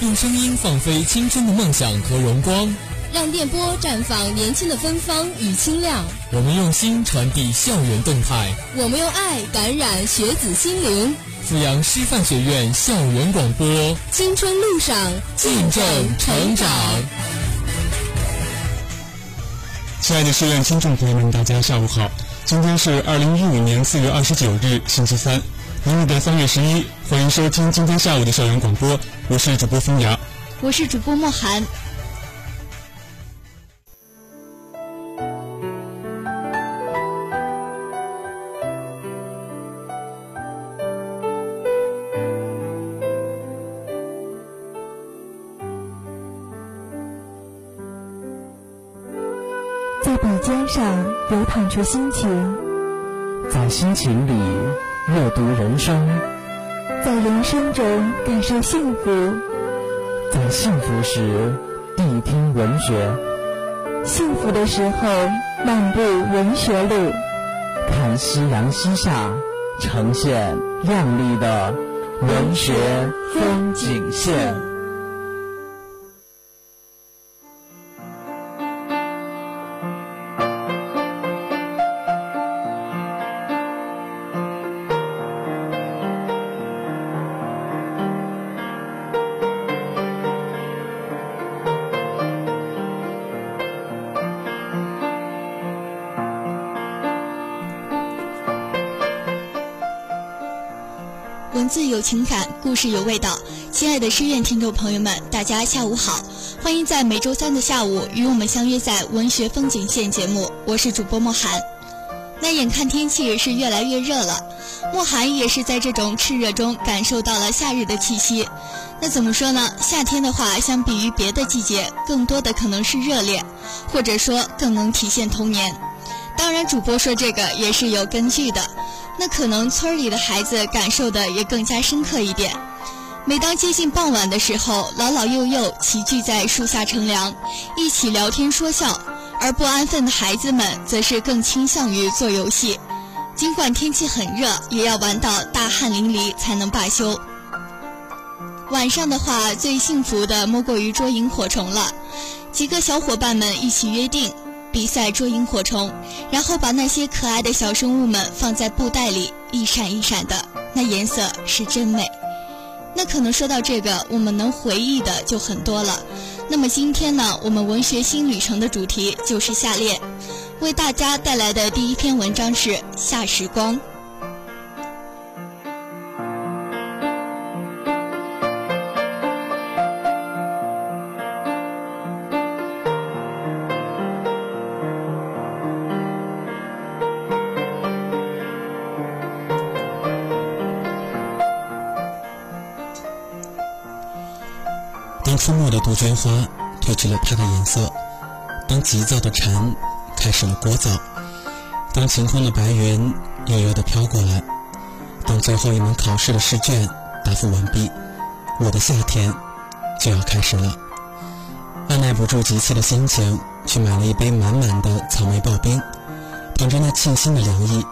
用声音放飞青春的梦想和荣光，让电波绽放年轻的芬芳与清亮。我们用心传递校园动态，我们用爱感染学子心灵。阜阳师范学院校园广播，青春路上见证成长。亲爱的师院听众朋友们，大家下午好，今天是二零一五年四月二十九日，星期三。农历的三月十一，欢迎收听今天下午的校园广播，我是主播风雅，我是主播莫寒。在笔尖上流淌出心情，在心情里。阅读人生，在人生中感受幸福，在幸福时谛听文学，幸福的时候漫步文学路，看夕阳西下，呈现亮丽的文学风景线。文字有情感，故事有味道。亲爱的师院听众朋友们，大家下午好，欢迎在每周三的下午与我们相约在文学风景线节目。我是主播莫寒。那眼看天气是越来越热了，莫寒也是在这种炽热中感受到了夏日的气息。那怎么说呢？夏天的话，相比于别的季节，更多的可能是热烈，或者说更能体现童年。当然，主播说这个也是有根据的。那可能村里的孩子感受的也更加深刻一点。每当接近傍晚的时候，老老幼幼齐聚在树下乘凉，一起聊天说笑；而不安分的孩子们则是更倾向于做游戏。尽管天气很热，也要玩到大汗淋漓才能罢休。晚上的话，最幸福的莫过于捉萤火虫了。几个小伙伴们一起约定。比赛捉萤火虫，然后把那些可爱的小生物们放在布袋里，一闪一闪的，那颜色是真美。那可能说到这个，我们能回忆的就很多了。那么今天呢，我们文学新旅程的主题就是下列，为大家带来的第一篇文章是《夏时光》。杜鹃花褪去了它的颜色，当急躁的蝉开始了聒噪，当晴空的白云悠悠地飘过来，当最后一门考试的试卷答复完毕，我的夏天就要开始了。按耐不住急切的心情，去买了一杯满满的草莓刨冰，捧着那沁心的凉意，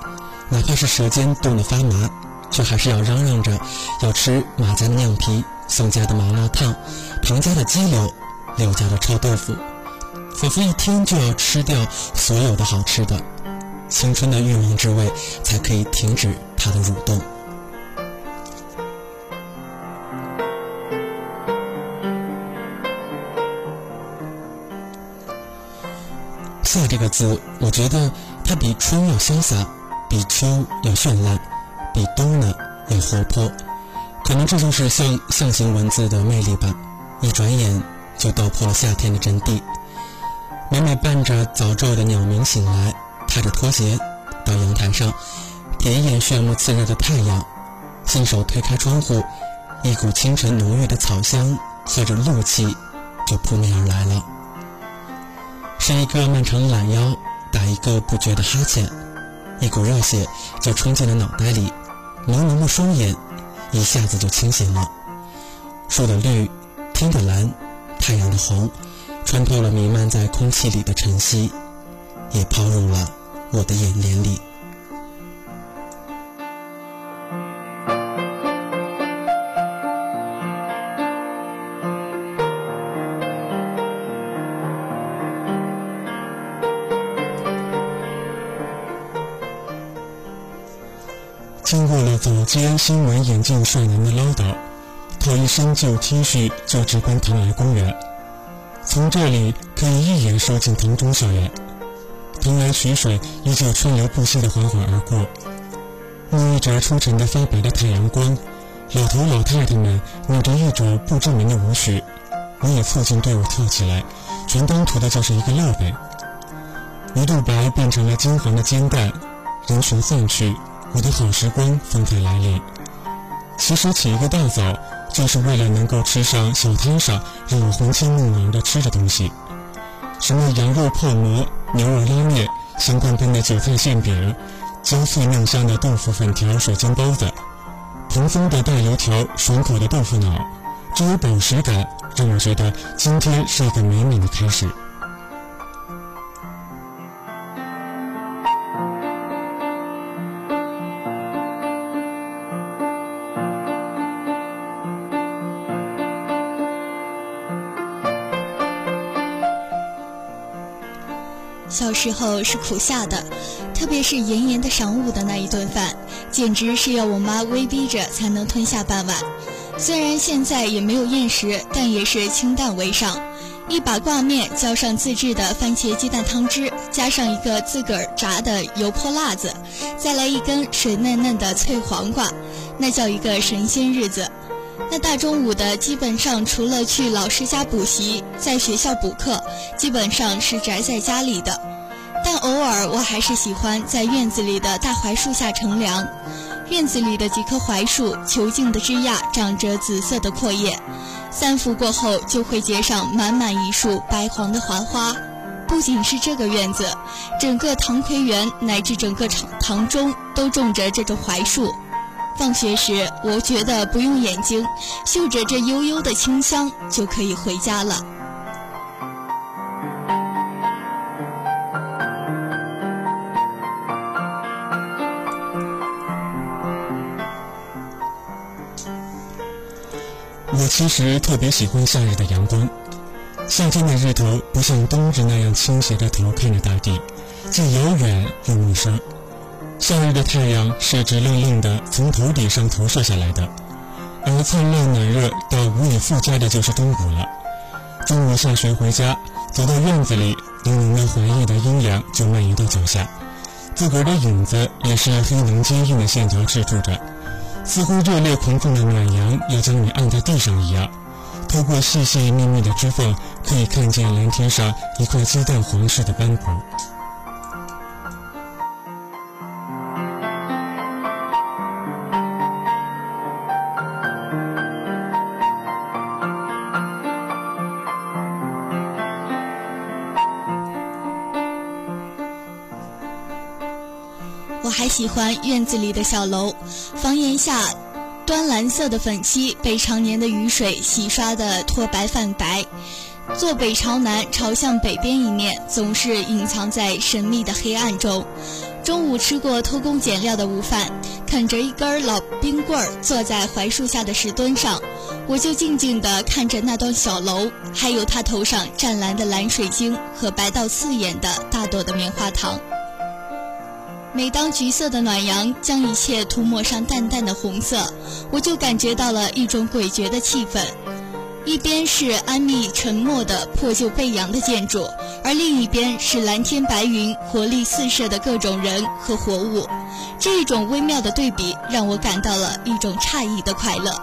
哪怕是舌尖冻得发麻，却还是要嚷嚷着要吃马家的酿皮。宋家的麻辣烫，唐家的鸡柳，刘家的臭豆腐，仿佛一天就要吃掉所有的好吃的，青春的欲望之味才可以停止它的蠕动。夏这个字，我觉得它比春要潇洒，比秋要绚烂，比冬呢要活泼。可能这就是象象形文字的魅力吧，一转眼就道破了夏天的真谛。每每伴着早昼的鸟鸣醒来，踏着拖鞋到阳台上，瞥一眼炫目炽热的太阳，信手推开窗户，一股清晨浓郁的草香和着露气就扑面而来了。伸一个漫长的懒腰，打一个不觉的哈欠，一股热血就冲进了脑袋里，朦胧的双眼。一下子就清醒了，树的绿，天的蓝太阳的红穿透了弥漫在空气里的晨曦也抛入了我的眼帘里。经过了早间新闻眼镜帅男的唠叨套一身旧 T 恤就直奔唐来公园。从这里可以一眼收进唐中校园，唐来曲水依旧川流不息地缓缓而过。沐浴着初晨的发白的太阳光，老头老太太们扭着一种不知名的舞曲，我也凑近队伍跳起来，全当图的就是一个乐呗。鱼肚白变成了金黄的煎蛋，人群散去。我的好时光纷纷来临。其实起一个大早，就是为了能够吃上小摊上让我魂牵梦萦的吃的东西，什么羊肉泡馍、牛肉拉面、香喷喷的韭菜馅饼、焦脆嫩香的豆腐粉条、水晶包子、蓬松的大油条、爽口的豆腐脑，这有饱食感，让我觉得今天是一个美美的开始。小时候是苦下的，特别是炎炎的晌午的那一顿饭，简直是要我妈威逼着才能吞下半碗。虽然现在也没有厌食，但也是清淡为上。一把挂面浇上自制的番茄鸡蛋汤汁，加上一个自个儿炸的油泼辣子，再来一根水嫩嫩的脆黄瓜，那叫一个神仙日子。那大中午的，基本上除了去老师家补习，在学校补课，基本上是宅在家里的。但偶尔我还是喜欢在院子里的大槐树下乘凉。院子里的几棵槐树，遒劲的枝桠长着紫色的阔叶，三伏过后就会结上满满一束白黄的槐花。不仅是这个院子，整个唐奎园乃至整个唐唐中都种着这种槐树。放学时，我觉得不用眼睛，嗅着这悠悠的清香就可以回家了。我其实特别喜欢夏日的阳光，夏天的日头不像冬日那样倾斜着头看着大地，既遥远又陌生。夏日的太阳是直愣愣的从头顶上投射下来的，而灿烂暖热到无以复加的就是中午了。中午下学回家，走到院子里，浓浓的怀疑的阴凉就蔓延到脚下，自个儿的影子也是黑浓坚硬的线条制住着，似乎热烈狂放的暖阳要将你按在地上一样。透过细细密密的枝缝，可以看见蓝天上一块鸡蛋黄似的斑驳。喜欢院子里的小楼，房檐下端蓝色的粉漆被常年的雨水洗刷得脱白泛白。坐北朝南，朝向北边一面，总是隐藏在神秘的黑暗中。中午吃过偷工减料的午饭，啃着一根老冰棍儿，坐在槐树下的石墩上，我就静静地看着那栋小楼，还有它头上湛蓝的蓝水晶和白到刺眼的大朵的棉花糖。每当橘色的暖阳将一切涂抹上淡淡的红色，我就感觉到了一种诡谲的气氛。一边是安谧沉默的破旧背阳的建筑，而另一边是蓝天白云、活力四射的各种人和活物。这种微妙的对比，让我感到了一种诧异的快乐。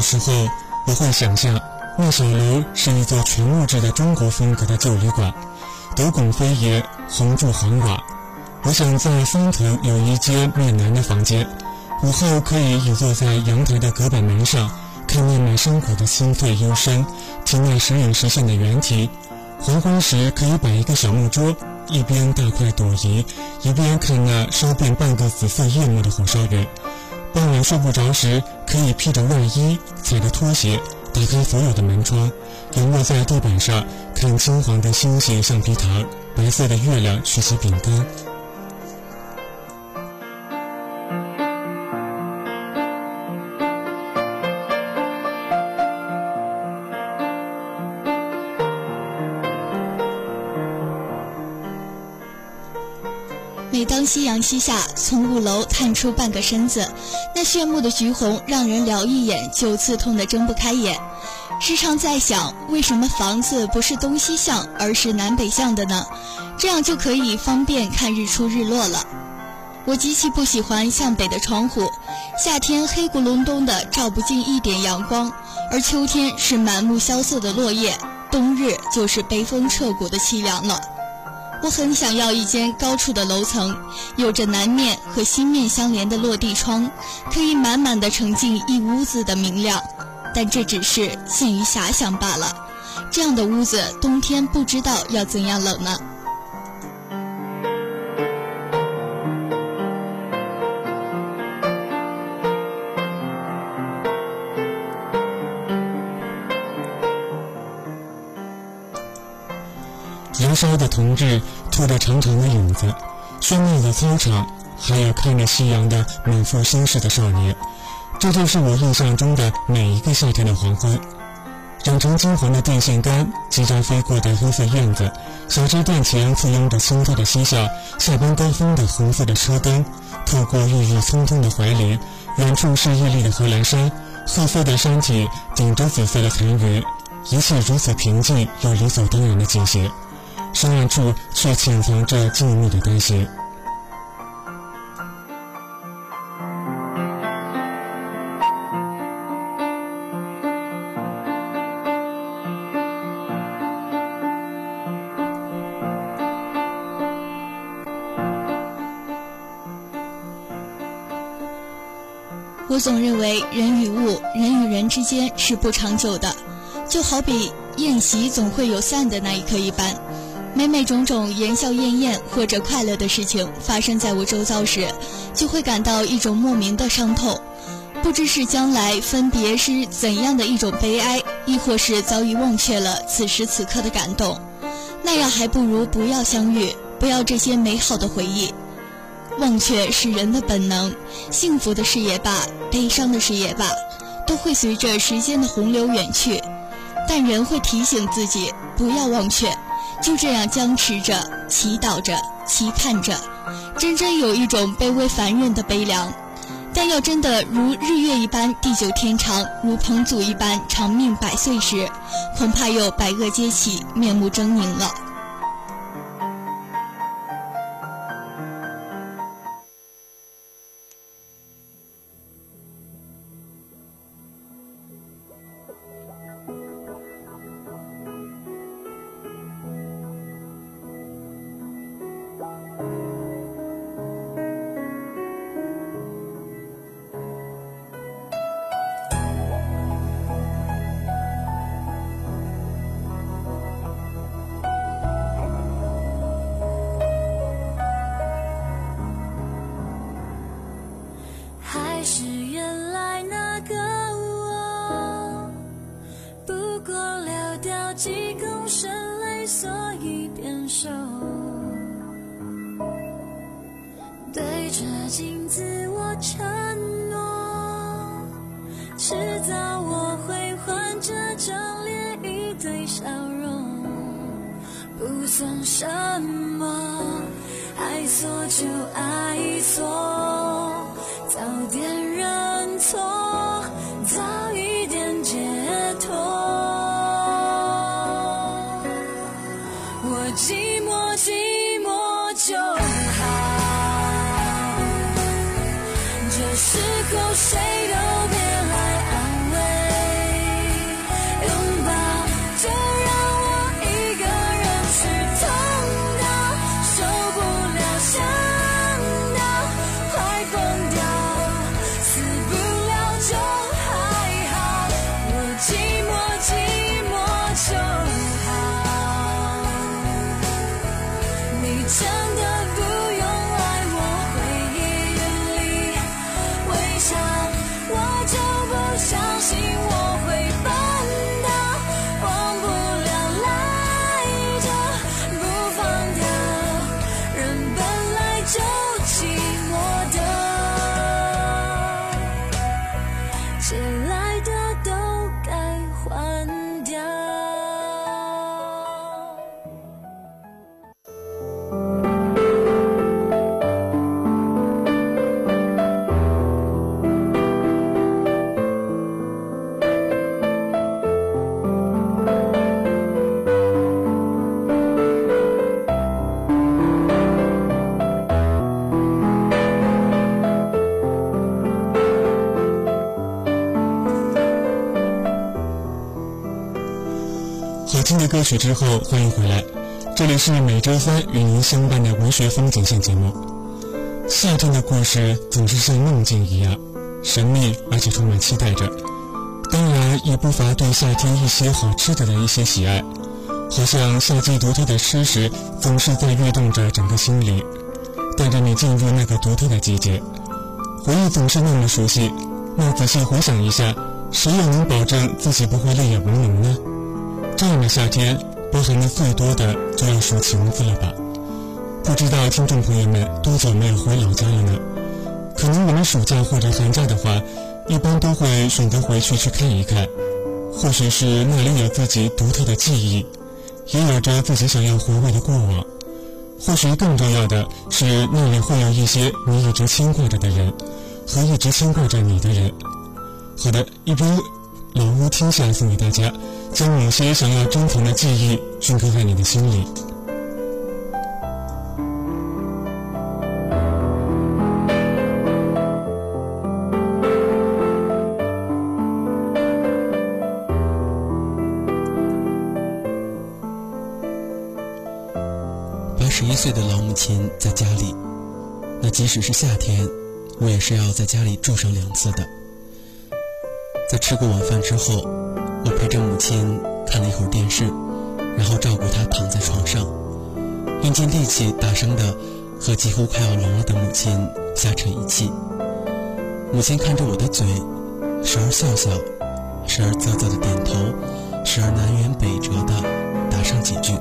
有时候我会想象，那小楼是一座全木质的中国风格的旧旅馆，斗拱飞檐，红柱黄瓦。我想在三层有一间面南的房间，午后可以倚坐在阳台的隔板门上，看外面山谷的清脆幽深，听那时隐时现的猿啼。黄昏时可以摆一个小木桌，一边大块朵颐，一边看那烧遍半个紫色夜幕的火烧云。傍晚睡不着时，可以披着外衣，踩着拖鞋，打开所有的门窗，仰卧在地板上，看金黄的星星橡皮糖，白色的月亮曲奇饼干。阳西下，从五楼探出半个身子，那炫目的橘红让人撩一眼就刺痛的睁不开眼。时常在想，为什么房子不是东西向，而是南北向的呢？这样就可以方便看日出日落了。我极其不喜欢向北的窗户，夏天黑咕隆咚的照不进一点阳光，而秋天是满目萧瑟的落叶，冬日就是悲风彻骨的凄凉了。我很想要一间高处的楼层，有着南面和西面相连的落地窗，可以满满的盛进一屋子的明亮。但这只是限于遐想罢了。这样的屋子，冬天不知道要怎样冷呢？烧的同志拖着长长的影子，喧闹的操场，还有看着夕阳的满腹心事的少年。这就是我印象中的每一个夏天的黄昏，染成金黄的电线杆，即将飞过的黑色院子，小吃店前簇拥着轻快的嬉笑，下班高峰的红色的车灯，透过郁郁葱葱的槐林，远处是屹立的贺兰山，褐色的山脊顶着紫色的残云，一切如此平静又理所当然的进行，深暗处却潜藏着静谧的担心。我总认为人与物、人与人之间是不长久的，就好比宴席总会有散的那一刻一般。每每种种言笑晏晏或者快乐的事情发生在我周遭时，就会感到一种莫名的伤痛，不知是将来分别是怎样的一种悲哀，亦或是早已忘却了此时此刻的感动。那样还不如不要相遇，不要这些美好的回忆。忘却是人的本能，幸福的事也罢，悲伤的事也罢，都会随着时间的洪流远去。但人会提醒自己不要忘却，就这样僵持着、祈祷着、期盼着，真真有一种卑微凡人的悲凉。但要真的如日月一般地久天长，如彭祖一般长命百岁时，恐怕又百恶皆起，面目狰狞了。就爱错，歌曲之后，欢迎回来，这里是每周三与您相伴的文学风景线节目。夏天的故事总是像梦境一样神秘，而且充满期待着。当然，也不乏对夏天一些好吃的的一些喜爱，好像夏季独特的吃食总是在跃动着整个心灵，带着你进入那个独特的季节。回忆总是那么熟悉，那仔细回想一下，谁又能保证自己不会泪眼朦胧呢？这样的夏天，包含的最多的就要数晴子了吧？不知道听众朋友们多久没有回老家了呢？可能我们暑假或者寒假的话，一般都会选择回去去看一看。或许是那里有自己独特的记忆，也有着自己想要回味的过往。或许更重要的是，那里会有一些你一直牵挂着的人，和一直牵挂着你的人。好的，一杯老屋听下送给大家。将某些想要珍藏的记忆镌刻在你的心里。八十一岁的老母亲在家里，那即使是夏天，我也是要在家里住上两次的。在吃过晚饭之后。陪着母亲看了一会儿电视，然后照顾她躺在床上，用尽力气大声的和几乎快要聋了的母亲瞎扯一气。母亲看着我的嘴，时而笑笑，时而啧啧的点头，时而南辕北辙的答上几句。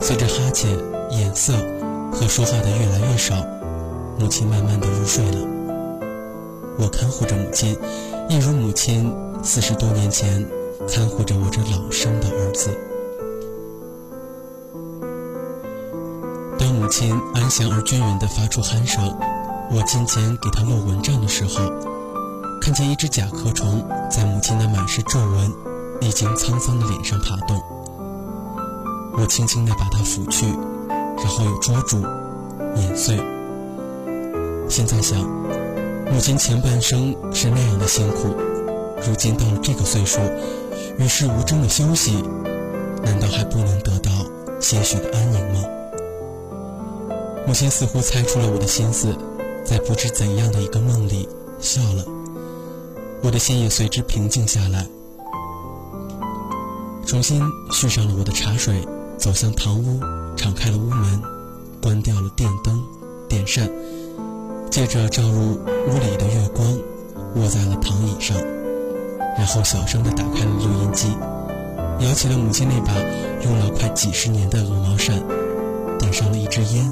随着哈欠、眼色和说话的越来越少，母亲慢慢的入睡了。我看护着母亲，一如母亲。四十多年前，看护着我这老生的儿子。当母亲安详而均匀地发出鼾声，我近前给她落蚊帐的时候，看见一只甲壳虫在母亲那满是皱纹、历经沧桑的脸上爬动。我轻轻地把它抚去，然后又捉住、碾碎。现在想，母亲前半生是那样的辛苦。如今到了这个岁数，与世无争的休息，难道还不能得到些许的安宁吗？母亲似乎猜出了我的心思，在不知怎样的一个梦里笑了，我的心也随之平静下来，重新续上了我的茶水，走向堂屋，敞开了屋门，关掉了电灯、电扇，借着照入屋里的月光，卧在了躺椅上。然后小声地打开了录音机，摇起了母亲那把用了快几十年的鹅毛扇，点上了一支烟，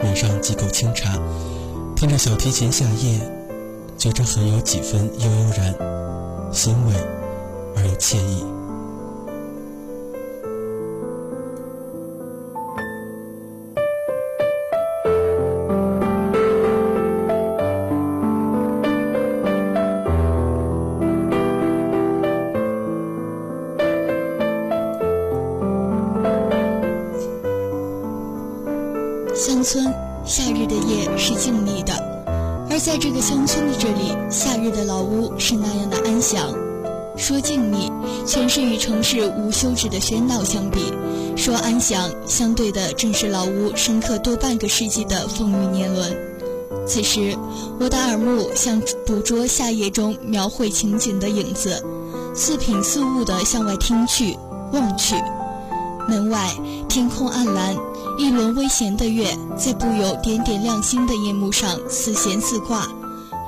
抿上几口清茶，听着小提琴下夜，觉着很有几分悠悠然，欣慰而又惬意。喧闹相比；说安详，相对的正是老屋深刻多半个世纪的风雨年轮。此时，我的耳目像捕捉夏夜中描绘情景的影子，似品似物地向外听去、望去。门外天空暗蓝。一轮微咸的月，在布有点点亮星的夜幕上似弦似挂，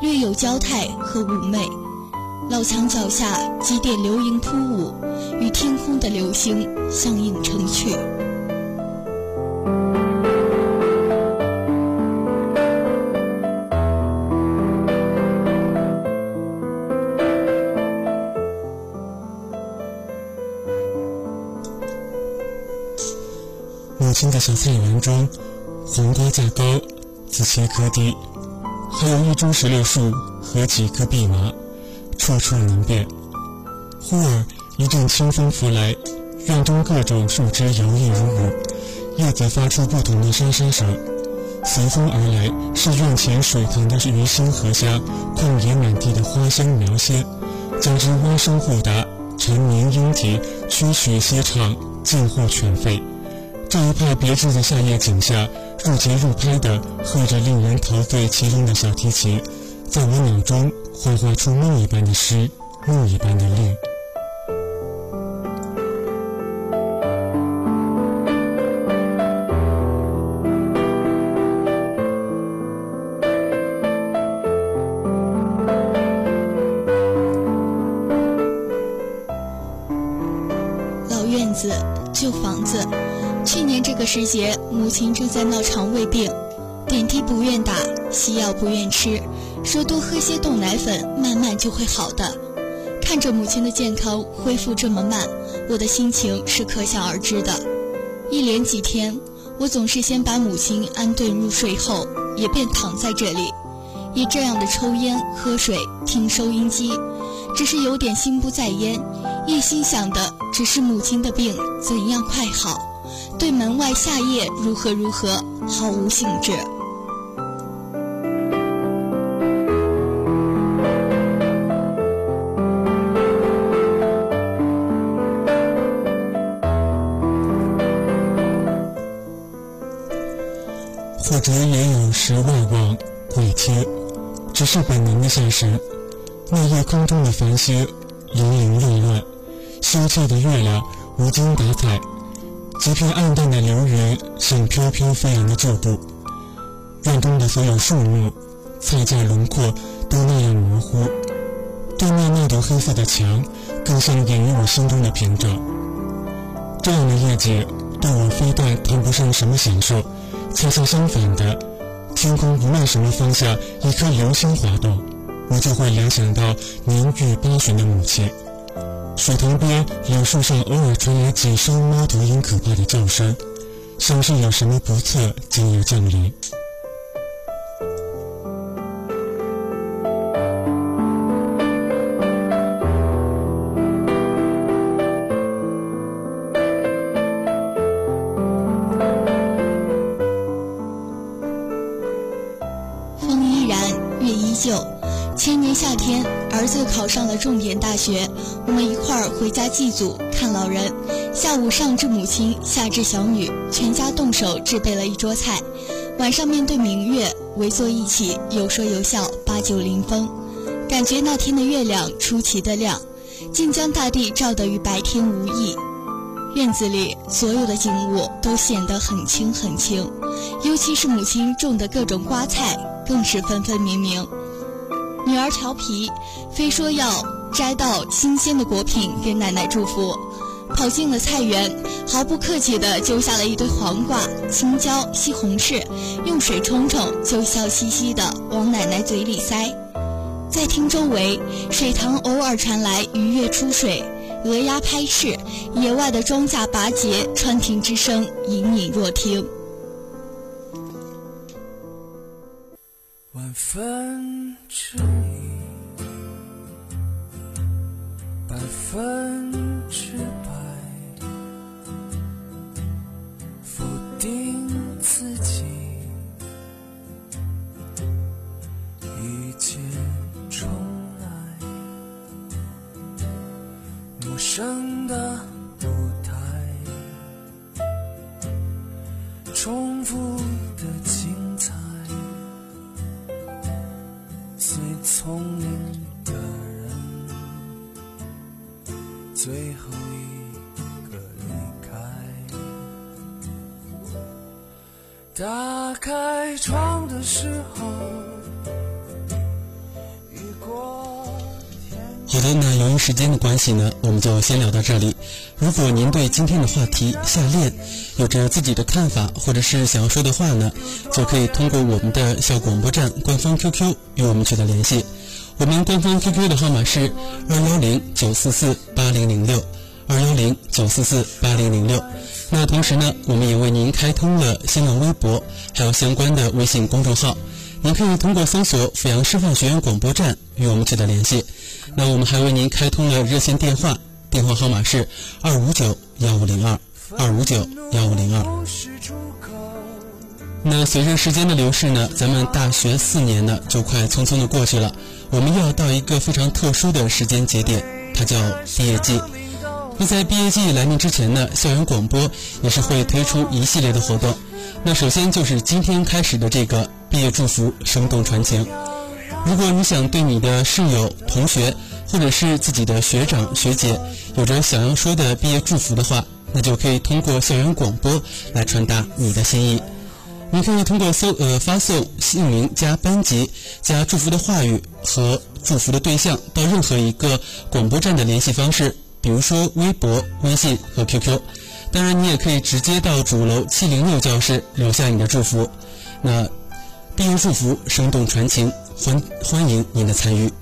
略有娇态和妩媚。老墙脚下几点流萤突舞，与天空的流星相映成趣。母亲的小菜园中，黄瓜架高，紫茄颗低，还有一株石榴树和几棵蓖麻，处处能辨。忽而一阵清风拂来，院中各种树枝摇曳如舞，叶子发出不同的沙沙声。随风而来是院前水塘的鱼腥荷虾，旷野满地的花香苗鲜，将之蛙声互答，陈年莺啼，曲曲歇唱，尽获全非。这一派别致的夏夜景下，入节入拍的和着令人陶醉其中的小提琴，在我脑中幻化出梦一般的诗，梦一般的绿。时节，母亲正在闹肠胃病，点滴不愿打，西药不愿吃，说多喝些冻奶粉，慢慢就会好的。看着母亲的健康恢复这么慢，我的心情是可想而知的。一连几天，我总是先把母亲安顿入睡后，也便躺在这里，以这样的抽烟、喝水、听收音机，只是有点心不在焉。一心想的只是母亲的病怎样快好，对门外夏夜如何如何毫无兴致。或者也有时外望未切，只是本能的下神。那夜空中的繁星零零乱乱。羞怯的月亮无精打采，几片暗淡的流云像飘飘飞扬的旧布。院中的所有树木、菜架轮廓都那样模糊。对面那堵黑色的墙，更像隐于我心中的屏障。这样的夜景，对我非但谈不上什么享受，恰恰相反的，天空无论什么方向，一颗流星滑动，我就会联想到年逾八旬的母亲。水塘边柳树上偶尔传来几声猫头鹰可怕的叫声，像是有什么不测将要降临。回家祭祖看老人。下午上至母亲，下至小女，全家动手制备了一桌菜。晚上面对明月，围坐一起，有说有笑，把酒临风。感觉那天的月亮出奇的亮，竟将大地照得与白天无异。院子里所有的景物都显得很清很清，尤其是母亲种的各种瓜菜，更是分分明明。女儿调皮，非说要摘到新鲜的果品给奶奶祝福，跑进了菜园，毫不客气地揪下了一堆黄瓜、青椒、西红柿，用水冲冲，就笑嘻嘻地往奶奶嘴里塞。在厅周围，水塘偶尔传来鱼跃出水、鹅鸭拍翅，野外的庄稼拔节、穿庭之声隐隐若听。万分之一，分之百，否定自己，一切重来，陌生打开窗的时候，雨过好的，那由于时间的关系呢，我们就先聊到这里。如果您对今天的话题“下恋”有着自己的看法，或者是想要说的话呢，就可以通过我们的校广播站官方 QQ 与我们取得联系。我们官方 QQ 的号码是二幺零九四四八零零六九四四八零零六。那同时呢，我们也为您开通了新浪微博，还有相关的微信公众号，您可以通过搜索“阜阳师范学院广播站”与我们取得联系。那我们还为您开通了热线电话。电话号码是二五九幺五零二二五九幺五零二。那随着时间的流逝呢，咱们大学四年呢就快匆匆的过去了，我们又要到一个非常特殊的时间节点，它叫毕业季。那在毕业季来临之前呢，校园广播也是会推出一系列的活动。那首先就是今天开始的这个毕业祝福，生动传情。如果你想对你的室友、同学，或者是自己的学长学姐，有着想要说的毕业祝福的话，那就可以通过校园广播来传达你的心意。你可以通过搜呃发送姓名加班级加祝福的话语和祝福的对象到任何一个广播站的联系方式，比如说微博、微信和 QQ。当然，你也可以直接到主楼七零六教室留下你的祝福。那毕业祝福生动传情，欢欢迎您的参与。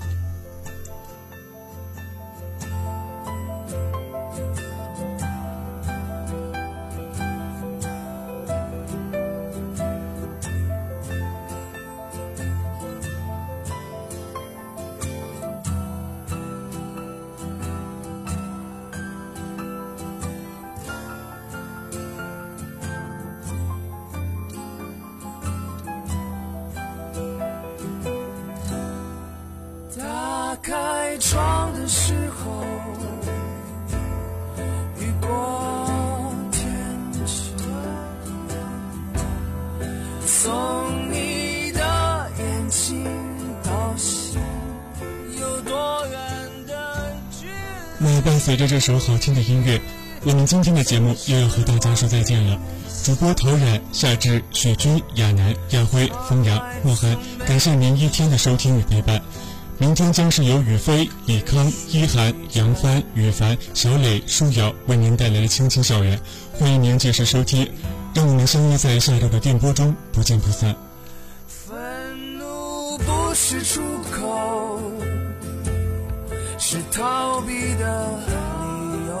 那伴随着这首好听的音乐，我们今天的节目又要和大家说再见了。主播陶冉、夏至、雪君、亚楠、亚辉、风扬、莫涵，感谢您一天的收听与陪伴。明天将是由宇飞、李康、一涵、杨帆、羽凡、小磊、舒瑶为您带来的《青青校园》，欢迎您届时收听。让我们相约在下周的电波中，不见不散。愤怒不是出口。是逃避的理由。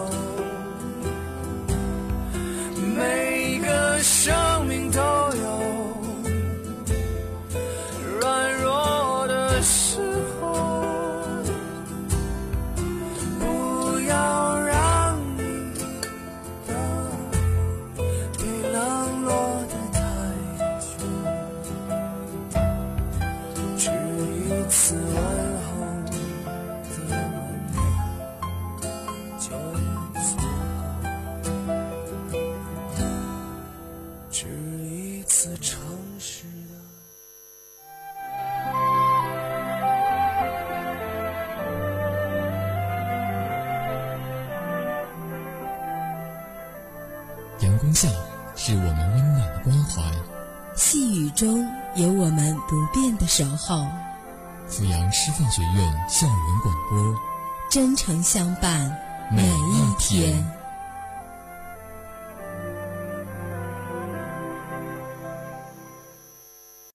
每守候。阜阳师范学院校园广播，真诚相伴每一天。